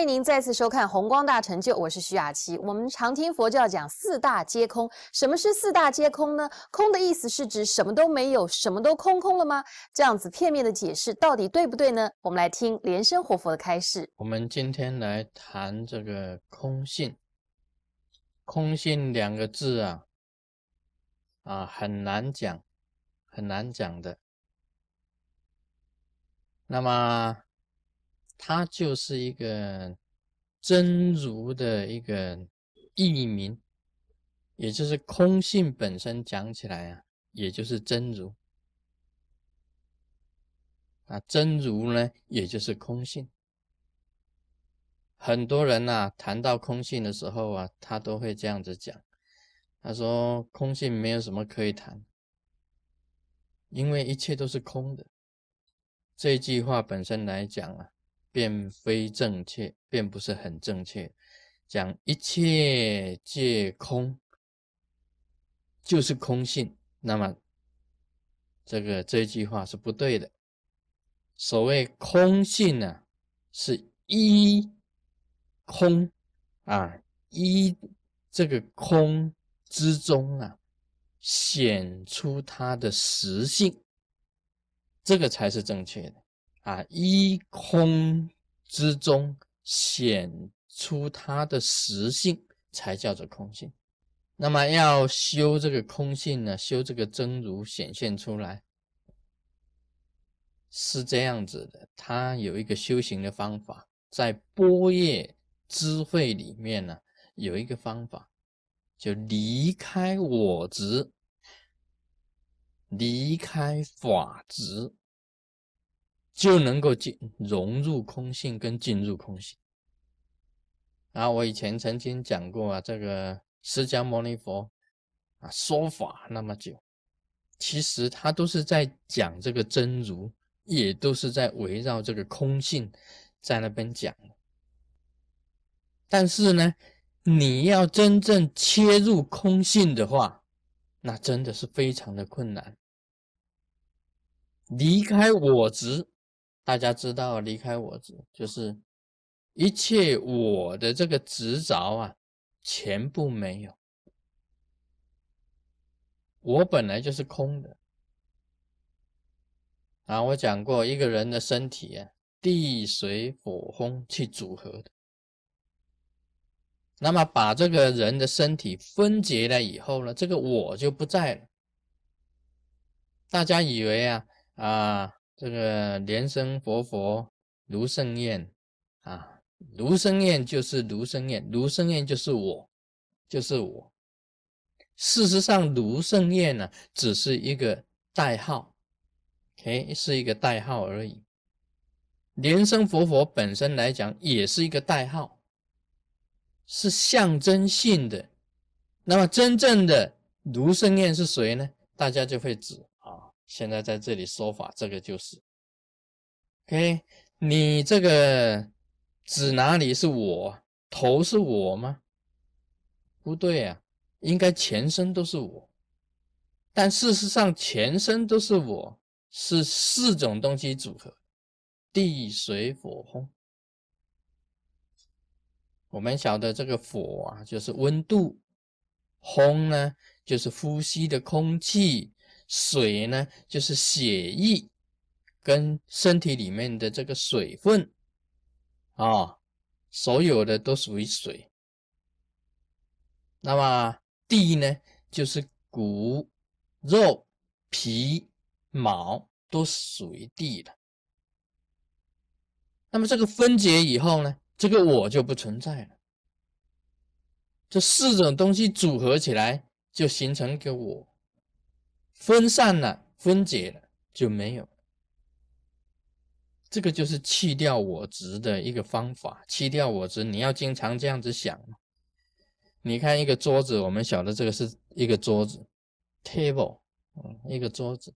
欢迎您再次收看《红光大成就》，我是徐雅琪。我们常听佛教讲四大皆空，什么是四大皆空呢？空的意思是指什么都没有，什么都空空了吗？这样子片面的解释到底对不对呢？我们来听莲生活佛的开示。我们今天来谈这个空性。空性两个字啊，啊很难讲，很难讲的。那么。它就是一个真如的一个译名，也就是空性本身讲起来啊，也就是真如啊，真如呢，也就是空性。很多人呐，谈到空性的时候啊，他都会这样子讲，他说空性没有什么可以谈，因为一切都是空的。这句话本身来讲啊。便非正确，便不是很正确。讲一切皆空，就是空性。那么，这个这句话是不对的。所谓空性呢，是一空啊，一这个空之中啊，显出它的实性，这个才是正确的。啊，一空之中显出它的实性，才叫做空性。那么要修这个空性呢，修这个真如显现出来，是这样子的。它有一个修行的方法，在波叶智慧里面呢，有一个方法，就离开我执，离开法执。就能够进融入空性跟进入空性。啊，我以前曾经讲过啊，这个释迦牟尼佛啊说法那么久，其实他都是在讲这个真如，也都是在围绕这个空性在那边讲。但是呢，你要真正切入空性的话，那真的是非常的困难，离开我执。大家知道，离开我执就是一切我的这个执着啊，全部没有。我本来就是空的啊！我讲过，一个人的身体啊，地水火风去组合的。那么把这个人的身体分解了以后呢，这个我就不在了。大家以为啊啊。这个莲生活佛卢胜彦啊，卢胜彦就是卢胜彦，卢胜彦就是我，就是我。事实上，卢胜彦呢，只是一个代号，OK，是一个代号而已。莲生活佛本身来讲，也是一个代号，是象征性的。那么，真正的卢胜彦是谁呢？大家就会指。现在在这里说法，这个就是，OK，你这个指哪里是我？头是我吗？不对啊，应该全身都是我。但事实上，全身都是我，是四种东西组合：地、水、火、风。我们晓得这个火啊，就是温度；风呢，就是呼吸的空气。水呢，就是血液跟身体里面的这个水分啊，所有的都属于水。那么地呢，就是骨、肉、皮、毛都属于地了。那么这个分解以后呢，这个我就不存在了。这四种东西组合起来，就形成一个我。分散了，分解了就没有。这个就是去掉我执的一个方法。去掉我执，你要经常这样子想。你看一个桌子，我们晓得这个是一个桌子，table，嗯，一个桌子。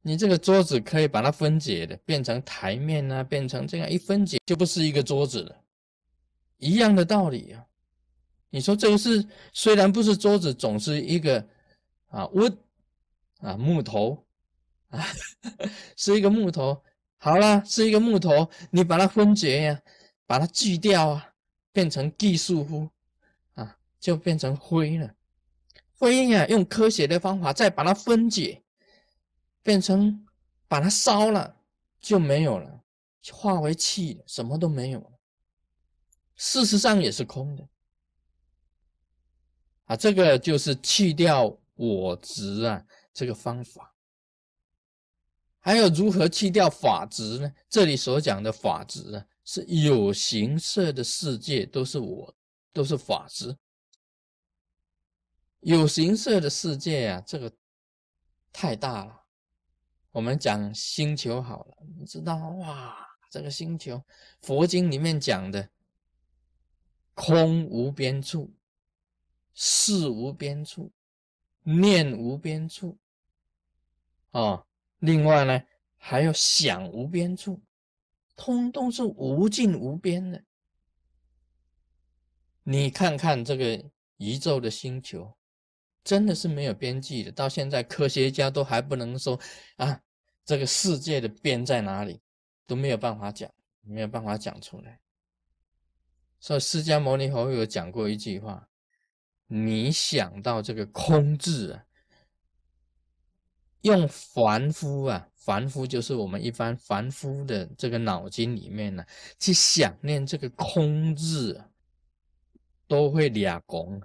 你这个桌子可以把它分解的，变成台面啊，变成这样一分解，就不是一个桌子了。一样的道理啊。你说这个是虽然不是桌子，总是一个。啊，wood，啊木头，啊 是一个木头，好了，是一个木头，你把它分解呀，把它锯掉啊，变成技术乎啊，就变成灰了。灰呀，用科学的方法再把它分解，变成把它烧了就没有了，化为气，什么都没有了。事实上也是空的啊，这个就是去掉我执啊，这个方法。还有如何去掉法执呢？这里所讲的法执啊，是有形色的世界都是我，都是法执。有形色的世界啊，这个太大了。我们讲星球好了，你知道哇？这个星球，佛经里面讲的空无边处，事无边处，念无边处，啊，另外呢还有想无边处，通通是无尽无边的。你看看这个宇宙的星球。真的是没有边际的，到现在科学家都还不能说啊，这个世界的边在哪里，都没有办法讲，没有办法讲出来。所以释迦牟尼佛有讲过一句话：你想到这个空字啊，用凡夫啊，凡夫就是我们一般凡夫的这个脑筋里面呢，去想念这个空字，都会俩拱。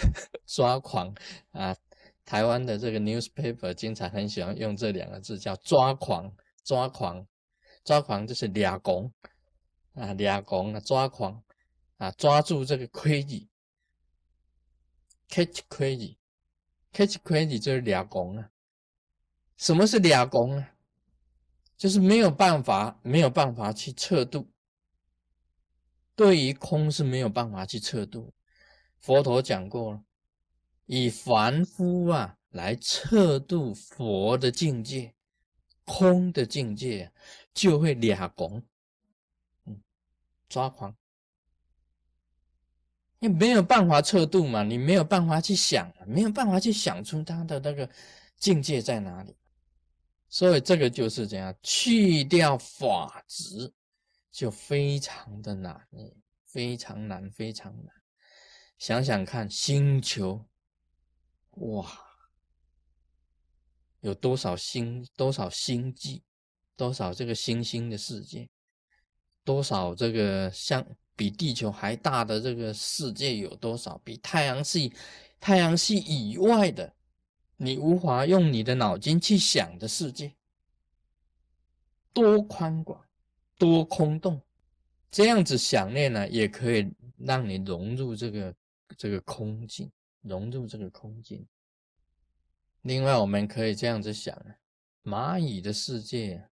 抓狂啊！台湾的这个 newspaper 经常很喜欢用这两个字，叫抓狂，抓狂，抓狂就是俩拱啊，俩拱啊，抓狂啊，抓住这个规矩 catch crazy，catch crazy 就是俩拱啊。什么是俩拱呢？就是没有办法，没有办法去测度，对于空是没有办法去测度。佛陀讲过了，以凡夫啊来测度佛的境界，空的境界就会俩拱，嗯，抓狂，你没有办法测度嘛，你没有办法去想，没有办法去想出他的那个境界在哪里，所以这个就是这样，去掉法执就非常的难，非常难，非常难。想想看，星球，哇，有多少星，多少星际，多少这个星星的世界，多少这个像比地球还大的这个世界有多少？比太阳系、太阳系以外的，你无法用你的脑筋去想的世界，多宽广，多空洞，这样子想念呢，也可以让你融入这个。这个空境，融入这个空境。另外，我们可以这样子想啊，蚂蚁的世界，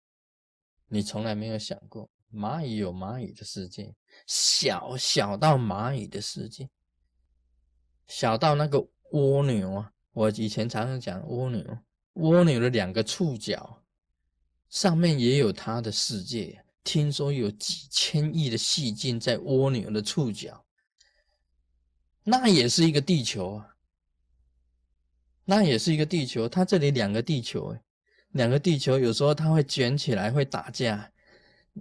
你从来没有想过，蚂蚁有蚂蚁的世界，小小到蚂蚁的世界，小到那个蜗牛啊。我以前常常讲蜗牛，蜗牛的两个触角上面也有它的世界。听说有几千亿的细菌在蜗牛的触角。那也是一个地球啊，那也是一个地球。它这里两个地球，两个地球有时候它会卷起来，会打架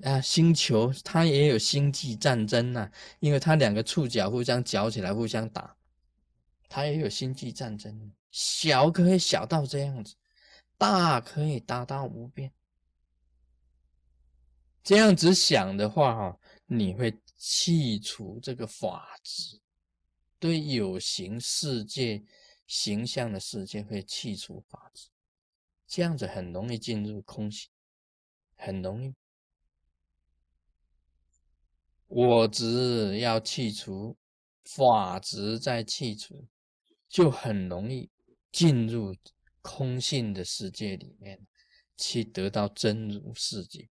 啊。星球它也有星际战争呐，因为它两个触角互相搅起来，互相打，它也有星际战争。小可以小到这样子，大可以大到无边。这样子想的话，哈，你会去除这个法执。对有形世界、形象的世界会去除法执，这样子很容易进入空性，很容易。我执要去除，法执再去除，就很容易进入空性的世界里面，去得到真如世界。